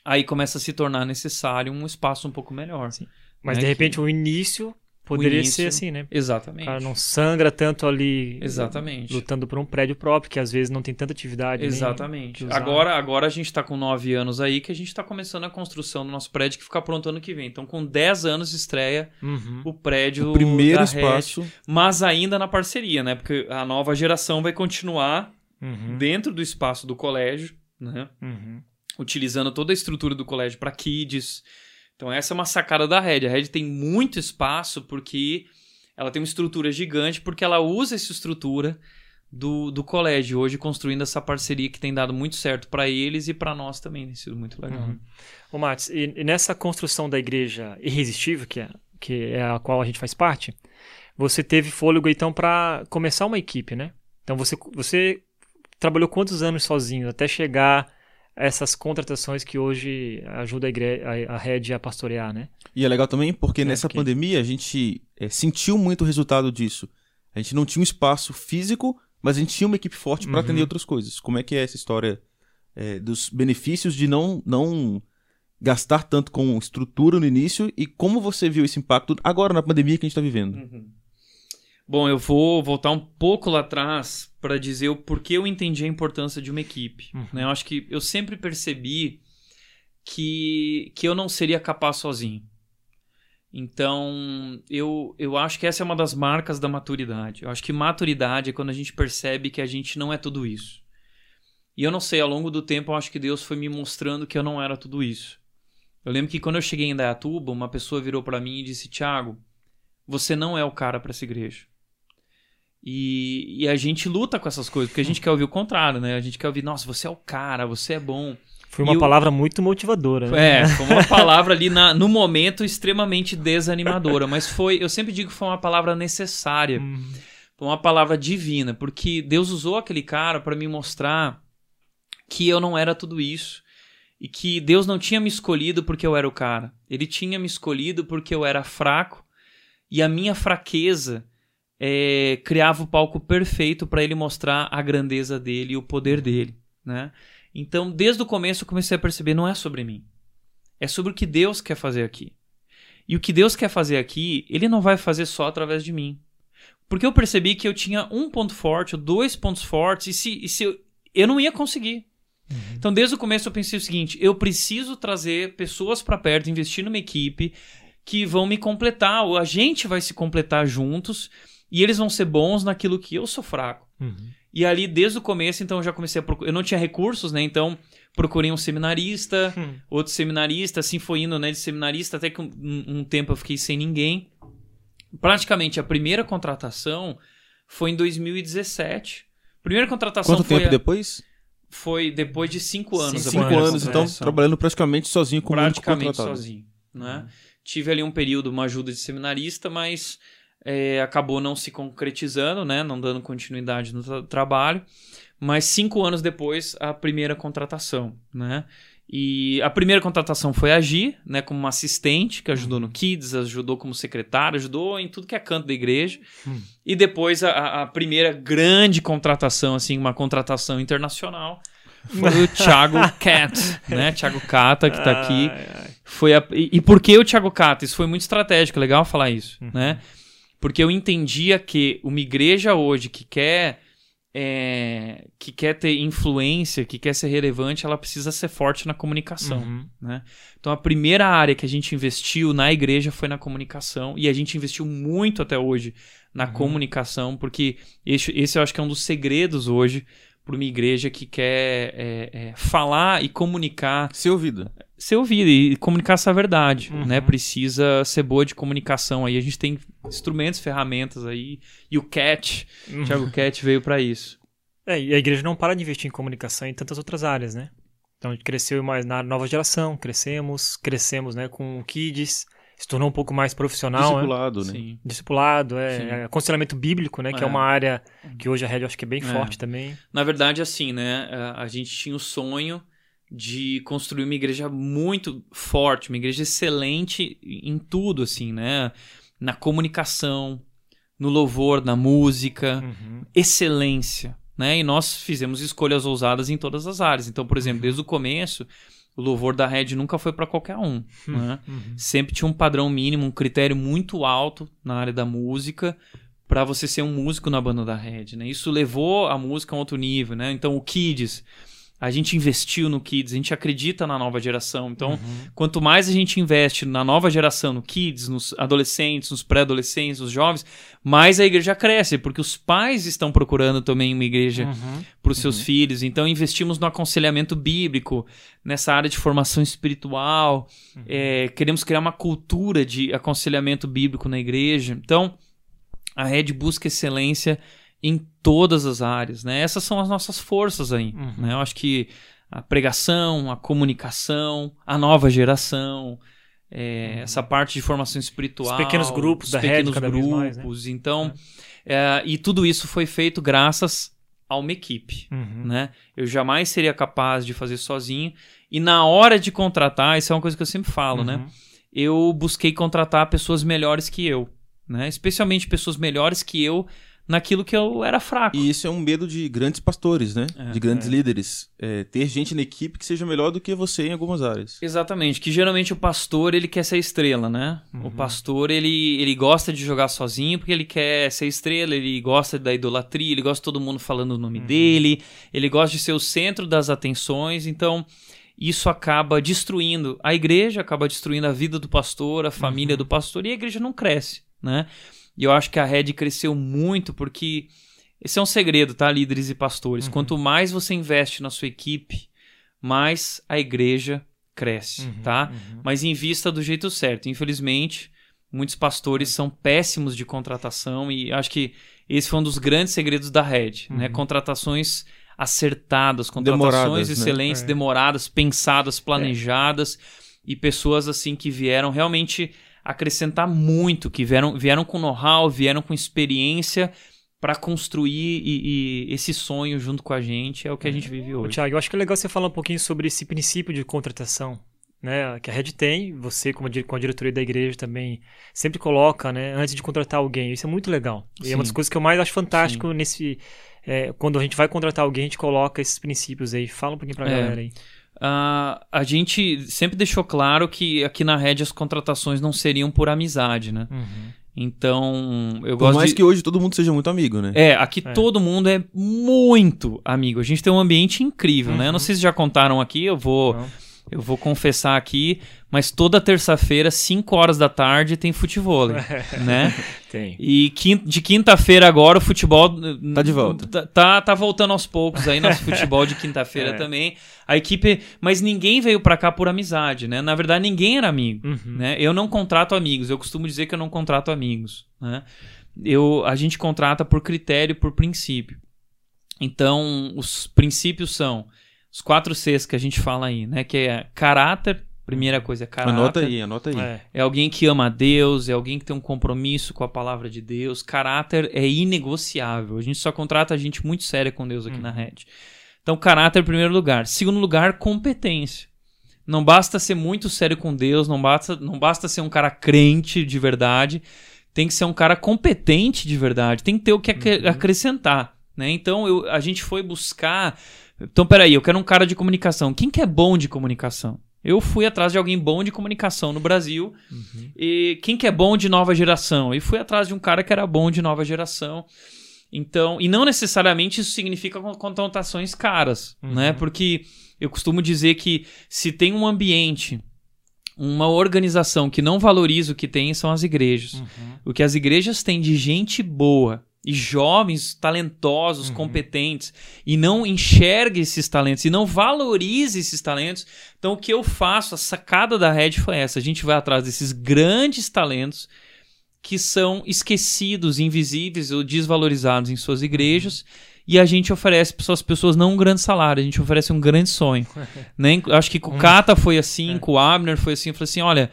aí começa a se tornar necessário um espaço um pouco melhor. Sim. Mas né? de repente que... o início Poderia início, ser assim, né? Exatamente. O cara não sangra tanto ali. Exatamente. Lutando por um prédio próprio, que às vezes não tem tanta atividade. Exatamente. Agora, agora a gente está com nove anos aí que a gente está começando a construção do nosso prédio que fica pronto ano que vem. Então, com 10 anos estreia uhum. o prédio. O primeiro espaço. mas ainda na parceria, né? Porque a nova geração vai continuar uhum. dentro do espaço do colégio, né? Uhum. Utilizando toda a estrutura do colégio para kids então essa é uma sacada da Red. A Red tem muito espaço porque ela tem uma estrutura gigante, porque ela usa essa estrutura do, do colégio hoje construindo essa parceria que tem dado muito certo para eles e para nós também tem sido muito legal. Uhum. Ô Matos, e, e, nessa construção da igreja irresistível, que é, que é a qual a gente faz parte, você teve fôlego então para começar uma equipe, né? Então você, você trabalhou quantos anos sozinho até chegar essas contratações que hoje ajuda a, a rede a pastorear, né? E é legal também porque é, nessa porque... pandemia a gente é, sentiu muito o resultado disso. A gente não tinha um espaço físico, mas a gente tinha uma equipe forte para uhum. atender outras coisas. Como é que é essa história é, dos benefícios de não, não gastar tanto com estrutura no início e como você viu esse impacto agora na pandemia que a gente está vivendo? Uhum. Bom, eu vou voltar um pouco lá atrás para dizer o porquê eu entendi a importância de uma equipe. Uhum. Né? Eu acho que eu sempre percebi que, que eu não seria capaz sozinho. Então, eu, eu acho que essa é uma das marcas da maturidade. Eu acho que maturidade é quando a gente percebe que a gente não é tudo isso. E eu não sei, ao longo do tempo, eu acho que Deus foi me mostrando que eu não era tudo isso. Eu lembro que quando eu cheguei em Dayatuba, uma pessoa virou para mim e disse: Tiago, você não é o cara para essa igreja. E, e, a gente luta com essas coisas, porque a gente quer ouvir o contrário, né? A gente quer ouvir, nossa, você é o cara, você é bom. Foi uma e palavra muito motivadora. Né? É, foi uma palavra ali na, no momento extremamente desanimadora, mas foi, eu sempre digo que foi uma palavra necessária. Uhum. Foi uma palavra divina, porque Deus usou aquele cara para me mostrar que eu não era tudo isso. E que Deus não tinha me escolhido porque eu era o cara. Ele tinha me escolhido porque eu era fraco e a minha fraqueza é, criava o palco perfeito para ele mostrar a grandeza dele e o poder dele, né? Então, desde o começo eu comecei a perceber não é sobre mim. É sobre o que Deus quer fazer aqui. E o que Deus quer fazer aqui, ele não vai fazer só através de mim. Porque eu percebi que eu tinha um ponto forte, ou dois pontos fortes, e se, e se eu, eu não ia conseguir. Uhum. Então, desde o começo eu pensei o seguinte: eu preciso trazer pessoas para perto, investir numa equipe que vão me completar, ou a gente vai se completar juntos e eles vão ser bons naquilo que eu sou fraco. Uhum. E ali, desde o começo, então, eu já comecei a procurar. Eu não tinha recursos, né? Então, procurei um seminarista, uhum. outro seminarista, assim foi indo, né? De seminarista, até que um, um, tempo eu fiquei sem ninguém. Praticamente a primeira contratação foi em 2017. Primeira contratação Quanto tempo a... depois? Foi depois de cinco anos. Cinco, cinco anos, então, trabalhando praticamente sozinho com Praticamente sozinho, né? Uhum. Tive ali um período, uma ajuda de seminarista, mas é, acabou não se concretizando, né? Não dando continuidade no tra trabalho. Mas cinco anos depois, a primeira contratação, né? E a primeira contratação foi a Gi, né, como uma assistente, que ajudou no Kids, ajudou como secretária, ajudou em tudo que é canto da igreja. Hum. E depois a, a, primeira grande contratação, assim, uma contratação internacional, foi o Thiago Cat, né? Thiago Cata, que tá aqui. Ai, ai. Foi a, e, e, por que o Thiago Cata? Isso foi muito estratégico, legal falar isso, uhum. né? Porque eu entendia que uma igreja hoje que quer é, que quer ter influência, que quer ser relevante, ela precisa ser forte na comunicação. Uhum. Né? Então a primeira área que a gente investiu na igreja foi na comunicação e a gente investiu muito até hoje na uhum. comunicação, porque esse, esse eu acho que é um dos segredos hoje para uma igreja que quer é, é, falar e comunicar. Ser ouvida. Ser ouvida e comunicar essa verdade, uhum. né? Precisa ser boa de comunicação aí. A gente tem instrumentos, ferramentas aí. E o CAT, uhum. Thiago Cat veio para isso. É, e a igreja não para de investir em comunicação em tantas outras áreas, né? Então a gente cresceu mais na nova geração, crescemos, crescemos, né, com o Kids, se tornou um pouco mais profissional. Discipulado, né? né? Discipulado, é, é, Aconselhamento bíblico, né? É. Que é uma área que hoje a Red eu acho que é bem é. forte também. Na verdade, assim, né? A gente tinha o sonho de construir uma igreja muito forte, uma igreja excelente em tudo, assim, né? Na comunicação, no louvor, na música, uhum. excelência, né? E nós fizemos escolhas ousadas em todas as áreas. Então, por exemplo, uhum. desde o começo o louvor da Red nunca foi para qualquer um. Hum, né? Uhum. Sempre tinha um padrão mínimo, um critério muito alto na área da música para você ser um músico na banda da Red. Né? Isso levou a música a um outro nível. Né? Então, o Kids a gente investiu no Kids, a gente acredita na nova geração. Então, uhum. quanto mais a gente investe na nova geração, no Kids, nos adolescentes, nos pré-adolescentes, nos jovens, mais a igreja cresce, porque os pais estão procurando também uma igreja uhum. para os seus uhum. filhos. Então, investimos no aconselhamento bíblico, nessa área de formação espiritual, uhum. é, queremos criar uma cultura de aconselhamento bíblico na igreja. Então, a Red busca excelência em todas as áreas, né? Essas são as nossas forças aí, uhum. né? Eu acho que a pregação, a comunicação, a nova geração, é, uhum. essa parte de formação espiritual, os pequenos grupos os da pequenos rede, grupos, mais, né? então é. É, e tudo isso foi feito graças a uma equipe, uhum. né? Eu jamais seria capaz de fazer sozinho e na hora de contratar, isso é uma coisa que eu sempre falo, né? Uhum. Eu busquei contratar pessoas melhores que eu, né? Especialmente pessoas melhores que eu naquilo que eu era fraco. E isso é um medo de grandes pastores, né? É, de grandes é. líderes. É, ter gente na equipe que seja melhor do que você em algumas áreas. Exatamente. Que geralmente o pastor, ele quer ser estrela, né? Uhum. O pastor, ele, ele gosta de jogar sozinho porque ele quer ser estrela, ele gosta da idolatria, ele gosta de todo mundo falando o nome uhum. dele, ele gosta de ser o centro das atenções, então isso acaba destruindo a igreja, acaba destruindo a vida do pastor, a família uhum. do pastor, e a igreja não cresce, né? E eu acho que a Red cresceu muito porque esse é um segredo, tá, líderes e pastores. Uhum. Quanto mais você investe na sua equipe, mais a igreja cresce, Uhum, tá? uhum. Mas invista do jeito certo. Infelizmente, muitos pastores são péssimos de contratação e acho que esse foi um dos grandes segredos da Red, né? Uhum. Contratações acertadas, contratações Demoradas, né? excelentes, É. demoradas, pensadas, planejadas e pessoas assim que vieram realmente acrescentar muito, que vieram, vieram com know-how, vieram com experiência para construir e, e esse sonho junto com a gente é o que a gente vive hoje. Thiago, eu acho que é legal você falar um pouquinho sobre esse princípio de contratação, né? Que a Red tem, você como com a diretoria da igreja também sempre coloca, né? Antes de contratar alguém, isso é muito legal. E é uma das Sim. coisas que eu mais acho fantástico nesse é, quando a gente vai contratar alguém, a gente coloca esses princípios aí. Fala um pouquinho pra É. galera aí. Ah, a gente sempre deixou claro que aqui na Red as contratações não seriam por amizade, né? Uhum. Então, eu Por gosto mais de... que hoje todo mundo seja muito amigo, né? É, aqui É. todo mundo é muito amigo. A gente tem um ambiente incrível, né? Eu não Uhum. sei se já contaram aqui, eu vou, Não. eu vou confessar aqui, mas toda terça-feira, 5 horas da tarde, tem futebol, né? Tem. E quin- de quinta-feira agora o futebol Tá de volta. Tá, tá, tá voltando aos poucos aí nosso futebol de quinta-feira É. também. A equipe, mas ninguém veio pra cá por amizade, né? Na verdade, ninguém era amigo, Uhum. né? Eu não contrato amigos, eu costumo dizer que eu não contrato amigos, né? Eu, a gente contrata por critério, por princípio. Então, os princípios são os quatro Cs que a gente fala aí, né? Que é caráter, primeira coisa é caráter. Anota aí, anota aí. É. É alguém que ama a Deus, é alguém que tem um compromisso com a palavra de Deus. Caráter é inegociável. A gente só contrata gente muito séria com Deus aqui Uhum. na rede. Então, caráter primeiro lugar. Segundo lugar, competência. Não basta ser muito sério com Deus, não basta, não basta ser um cara crente de verdade. Tem que ser um cara competente de verdade. Tem que ter o que acre- acrescentar. Né? Então, eu- a gente foi buscar. Então, peraí, eu quero um cara de comunicação. Quem que é bom de comunicação? Eu fui atrás de alguém bom de comunicação no Brasil. Uhum. E quem que é bom de nova geração? E fui atrás de um cara que era bom de nova geração. Então, e não necessariamente isso significa con- contratações caras, Uhum. né? Porque eu costumo dizer que se tem um ambiente, uma organização que não valoriza o que tem, são as igrejas. Uhum. O que as igrejas têm de gente boa e jovens, talentosos, Uhum. competentes, e não enxerga esses talentos, e não valoriza esses talentos. Então, o que eu faço, a sacada da Red foi essa: a gente vai atrás desses grandes talentos que são esquecidos, invisíveis ou desvalorizados em suas igrejas. E a gente oferece para suas pessoas não um grande salário, a gente oferece um grande sonho. né? Acho que com o Kata foi assim, É. com o Abner foi assim, falou assim: olha,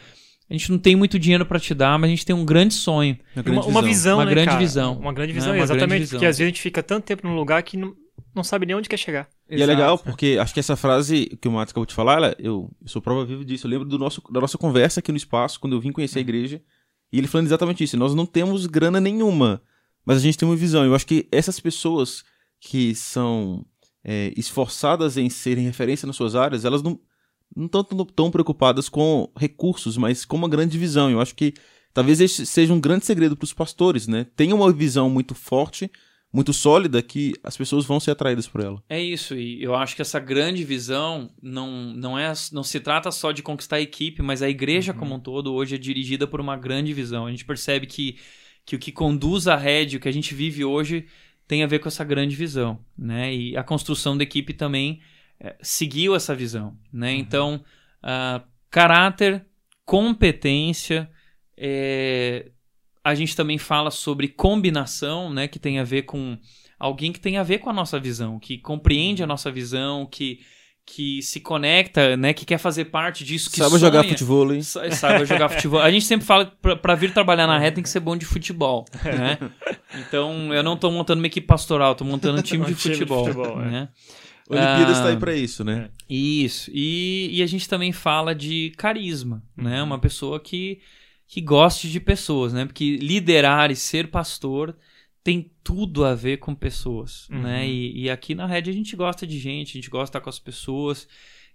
a gente não tem muito dinheiro para te dar, mas a gente tem um grande sonho. Uma Uma, grande uma visão, Uma né, grande cara? visão. Uma grande Né? visão, Uma exatamente. grande visão. Porque às vezes a gente fica tanto tempo num lugar que não, não sabe nem onde quer chegar. E é legal porque acho que essa frase que o Matos acabou de falar, ela- eu, eu sou prova viva disso. Eu lembro do nosso, da nossa conversa aqui no espaço, quando eu vim conhecer a igreja, e ele falando exatamente isso. Nós não temos grana nenhuma, mas a gente tem uma visão. Eu acho que essas pessoas que são é, esforçadas em serem referência nas suas áreas, elas não não estão tão, preocupadas com recursos, mas com uma grande visão. Eu acho que talvez esse seja um grande segredo para os pastores, né? Tenha uma visão muito forte, muito sólida, que as pessoas vão ser atraídas por ela. É isso, e eu acho que essa grande visão não, não, é, não se trata só de conquistar a equipe, mas a igreja Uhum. como um todo hoje é dirigida por uma grande visão. A gente percebe que, que o que conduz a rede, o que a gente vive hoje, tem a ver com essa grande visão, né? E a construção da equipe também é, seguiu essa visão, né? Então, ah, caráter, competência, é, a gente também fala sobre combinação, né? Que tem a ver com alguém que tem a ver com a nossa visão, que compreende a nossa visão, que, que se conecta, né? Que quer fazer parte disso, que Saiba jogar futebol, hein? Sa- Saiba jogar futebol. A gente sempre fala que pra vir trabalhar na rede tem que ser bom de futebol, né? Então, eu não tô montando uma equipe pastoral, tô montando um time de Um time de futebol, futebol, é. Né? Olimpíadas Ah, tá aí pra isso, né? Isso. E, e a gente também fala de carisma, né? Uhum. Uma pessoa que, que goste de pessoas, né? Porque liderar e ser pastor tem tudo a ver com pessoas, Uhum. né? E, e aqui na Red a gente gosta de gente, a gente gosta de estar com as pessoas.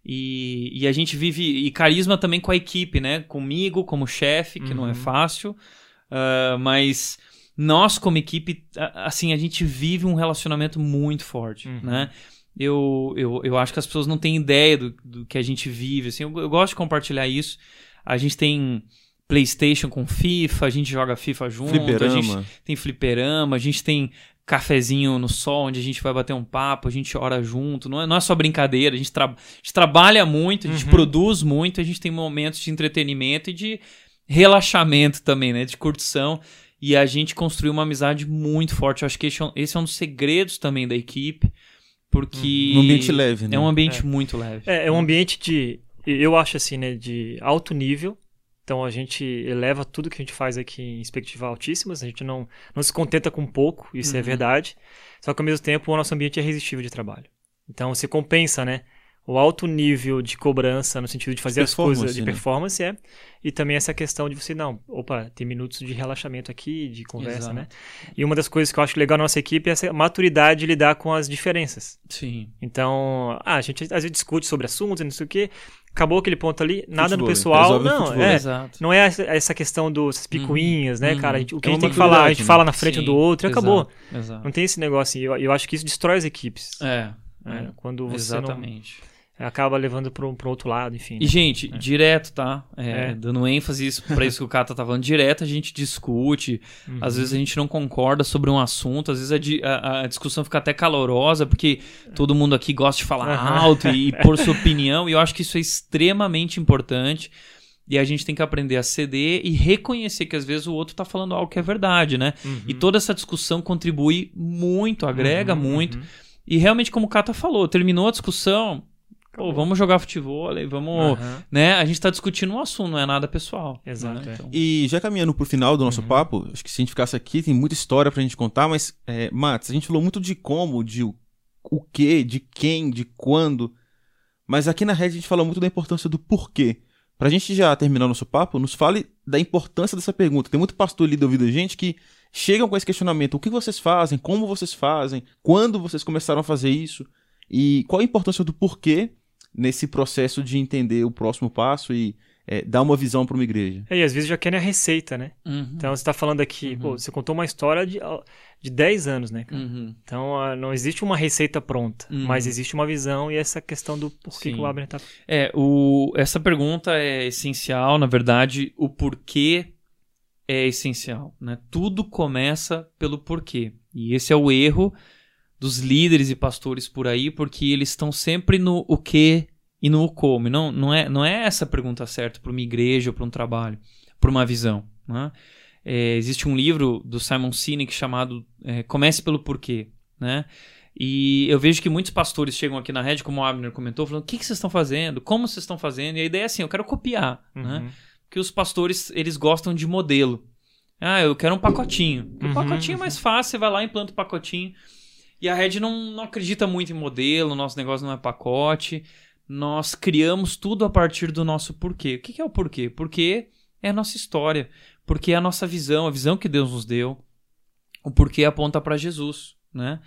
E, e a gente vive. E carisma também com a equipe, né? Comigo, como chefe, que não é Uhum. fácil. ah, mas nós, como equipe, assim, a gente vive um relacionamento muito forte, Uhum. né? Eu, eu, eu acho que as pessoas não têm ideia do, do que a gente vive. Assim, eu, eu gosto de compartilhar isso. A gente tem PlayStation com FIFA, a gente joga FIFA junto, a gente Fliperama. tem fliperama, a gente tem cafezinho no sol, onde a gente vai bater um papo, a gente ora junto. Não é, não é só brincadeira, a gente, tra a gente trabalha muito, a gente Uhum. produz muito, a gente tem momentos de entretenimento e de relaxamento também, né? De curtição. E a gente construiu uma amizade muito forte. Eu acho que esse é um, esse é um dos segredos também da equipe. Porque Um ambiente leve, né? é um ambiente É. muito leve. É, é um ambiente de, eu acho assim, né, de alto nível. Então a gente eleva tudo que a gente faz aqui em expectativa altíssimas. A gente não, não se contenta com pouco, isso é Uhum. verdade. Só que ao mesmo tempo o nosso ambiente é resistível de trabalho. Então se compensa, né? O alto nível de cobrança no sentido de fazer as coisas de né? performance é. E também essa questão de você, não, opa, tem minutos de relaxamento aqui, de conversa, Exato. né? E uma das coisas que eu acho legal na nossa equipe é essa maturidade de lidar com as diferenças. Sim. Então, ah, a gente às vezes discute sobre assuntos e não sei o quê. Acabou aquele ponto ali, nada no Futebol, pessoal. resolve o Não, futebol. é, Exato. não é essa- essa questão dos picuinhas, né, Uhum. cara? A gente- o que É a uma gente tem que falar, a gente né? fala na frente um Sim, do outro e acabou. Exato. Exato. Não tem esse negócio. E eu, eu acho que isso destrói as equipes. É. né? é. Quando você Exatamente. não acaba levando para um outro lado, enfim. E, né? gente, direto, tá? É, É. Dando ênfase pra isso que o Kata tá falando, direto a gente discute, Uhum. às vezes a gente não concorda sobre um assunto, às vezes a, a- a discussão fica até calorosa, porque todo mundo aqui gosta de falar Aham. alto e, e pôr sua opinião, e eu acho que isso é extremamente importante. E a gente tem que aprender a ceder e reconhecer que às vezes o outro tá falando algo que é verdade, né? Uhum. E toda essa discussão contribui muito, agrega Uhum, muito. uhum. E realmente, como o Kata falou, terminou a discussão, pô, vamos jogar futebol, vamos Aham. né? A gente tá discutindo um assunto, não é nada pessoal. Exato, né? é. Então, E já caminhando pro final do nosso Uhum. papo, acho que se a gente ficasse aqui, tem muita história pra gente contar, mas, é, Matos, a gente falou muito de como, de o, o que, de quem, de quando, mas aqui na rede a gente fala muito da importância do porquê. Pra gente já terminar o nosso papo, nos fale da importância dessa pergunta. Tem muito pastor ali ouvindo a gente que chegam com esse questionamento: o que vocês fazem, como vocês fazem, quando vocês começaram a fazer isso, e qual a importância do porquê nesse processo de entender o próximo passo e é, dar uma visão para uma igreja. É, e às vezes já querem a receita, né? uhum, Então você tá falando aqui, Uhum. pô, você contou uma história de, de 10 anos, né, cara? uhum. Então ah, não existe uma receita pronta, Uhum. mas existe uma visão e essa questão do porquê Sim. que o Abner tá. É, o, essa pergunta é essencial, na verdade, o porquê é essencial, né? Tudo começa pelo porquê. E esse é o erro dos líderes e pastores por aí, porque eles estão sempre no o que e no o como. Não, não, é, não é essa a pergunta certa para uma igreja ou para um trabalho, para uma visão. Né? É, existe um livro do Simon Sinek chamado é, Comece pelo Porquê. Né? E eu vejo que muitos pastores chegam aqui na rede, como o Abner comentou, falando: o que, que vocês estão fazendo? Como vocês estão fazendo? E a ideia é assim: eu quero copiar. Né? Uhum. que os pastores eles gostam de modelo. Ah, eu quero um pacotinho. O Uhum. pacotinho é mais fácil, você vai lá e implanta o pacotinho. E a Red não, não acredita muito em modelo, nosso negócio não é pacote. Nós criamos tudo a partir do nosso porquê. O que é o porquê? Porque é a nossa história, porque é a nossa visão, a visão que Deus nos deu. O porquê aponta para Jesus, né?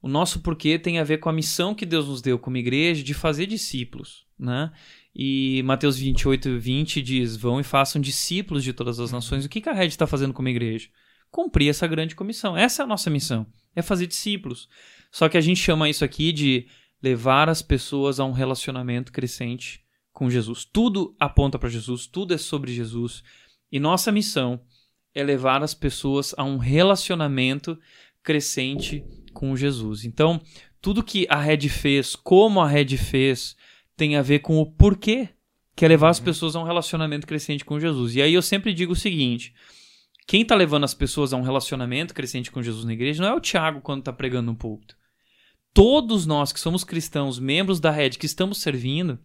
O nosso porquê tem a ver com a missão que Deus nos deu como igreja de fazer discípulos, né? E Mateus 28, 20 diz: Vão e façam discípulos de todas as nações. O que a Red está fazendo como igreja? Cumprir essa grande comissão. Essa é a nossa missão: é fazer discípulos. Só que a gente chama isso aqui de levar as pessoas a um relacionamento crescente com Jesus. Tudo aponta para Jesus, tudo é sobre Jesus. E nossa missão é levar as pessoas a um relacionamento crescente com Jesus. Então, tudo que a Red fez, como a Red fez, tem a ver com o porquê, que é levar as pessoas a um relacionamento crescente com Jesus. E aí eu sempre digo o seguinte: quem está levando as pessoas a um relacionamento crescente com Jesus na igreja não é o Tiago quando está pregando no púlpito. Todos nós que somos cristãos, membros da Red, que estamos servindo,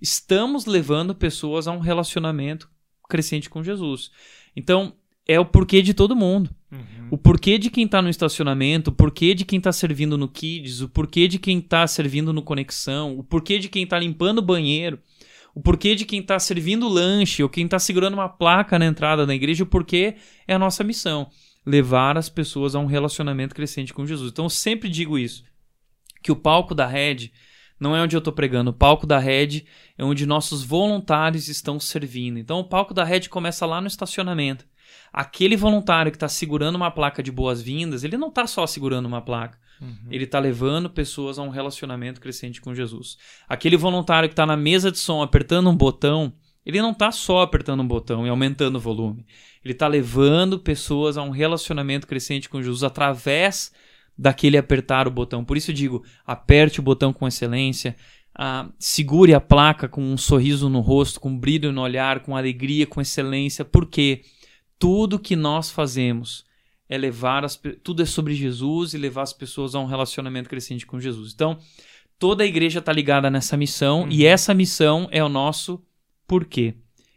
estamos levando pessoas a um relacionamento crescente com Jesus. Então, é o porquê de todo mundo. Uhum. O porquê de quem tá no estacionamento, o porquê de quem tá servindo no Kids, o porquê de quem tá servindo no Conexão, o porquê de quem tá limpando o banheiro, o porquê de quem tá servindo lanche ou quem tá segurando uma placa na entrada da igreja, o porquê é a nossa missão. Levar as pessoas a um relacionamento crescente com Jesus. Então eu sempre digo isso. Que o palco da Red não é onde eu tô pregando. O palco da Red é onde nossos voluntários estão servindo. Então o palco da Red começa lá no estacionamento. Aquele voluntário que está segurando uma placa de boas-vindas, ele não está só segurando uma placa. Uhum. Ele está levando pessoas a um relacionamento crescente com Jesus. Aquele voluntário que está na mesa de som apertando um botão, ele não está só apertando um botão e aumentando o volume. Ele está levando pessoas a um relacionamento crescente com Jesus através daquele apertar o botão. Por isso eu digo, aperte o botão com excelência, ah, segure a placa com um sorriso no rosto, com brilho no olhar, com alegria, com excelência, porque tudo que nós fazemos é levar as tudo é sobre Jesus e levar as pessoas a um relacionamento crescente com Jesus. Então, toda a igreja está ligada nessa missão uhum. e essa missão é o nosso porquê.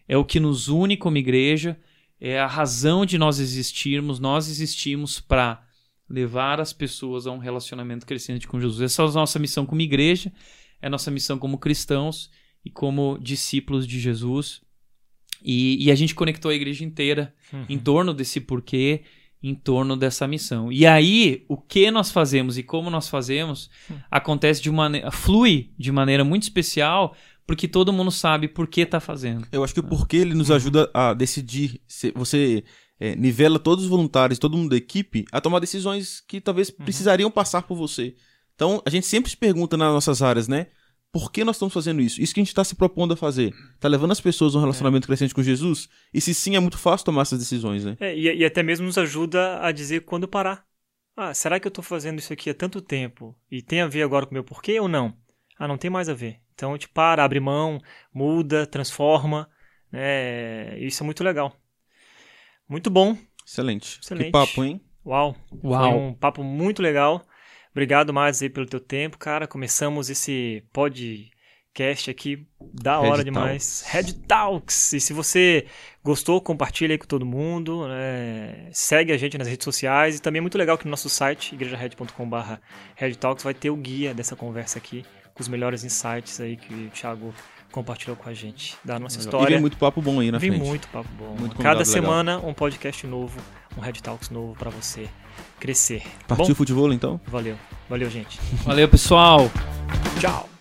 É o que nos une como igreja, é a razão de nós existirmos. Nós existimos para levar as pessoas a um relacionamento crescente com Jesus. Essa é a nossa missão como igreja é a nossa missão como cristãos e como discípulos de Jesus. E, e a gente conectou a igreja inteira uhum. em torno desse porquê, em torno dessa missão. E aí, o que nós fazemos e como nós fazemos uhum. acontece de maneira. flui de maneira muito especial, porque todo mundo sabe por que está fazendo. Eu acho que o porquê ele nos ajuda a decidir. Você é, nivela todos os voluntários, todo mundo da equipe, a tomar decisões que talvez uhum. precisariam passar por você. Então, a gente sempre se pergunta nas nossas áreas, né? Por que nós estamos fazendo isso? Isso que a gente está se propondo a fazer. Está levando as pessoas a um relacionamento é. crescente com Jesus? E se sim, é muito fácil tomar essas decisões, né? É, e, e, até mesmo nos ajuda a dizer quando parar. Ah, será que eu estou fazendo isso aqui há tanto tempo e tem a ver agora com o meu porquê ou não? Ah, não tem mais a ver. Então a gente para, abre mão, muda, transforma. Né? Isso é muito legal. Muito bom. Excelente. Excelente. Que papo, hein? Uau. Uau. Foi um papo muito legal. Obrigado, mais aí, pelo teu tempo, cara. Começamos esse podcast aqui da hora Red demais. Talks. Red Talks. E se você gostou, compartilha aí com todo mundo. Né? Segue a gente nas redes sociais. E também é muito legal que no nosso site, igrejared.com.br Talks, vai ter o guia dessa conversa aqui, com os melhores insights aí que o Thiago compartilhou com a gente da nossa história. E vem muito papo bom aí na vem frente. muito papo bom. Muito Cada semana legal. um podcast novo, um Red Talks novo para você crescer. Partiu Bom, futebol então? Valeu. Valeu, gente. Valeu, pessoal. Tchau.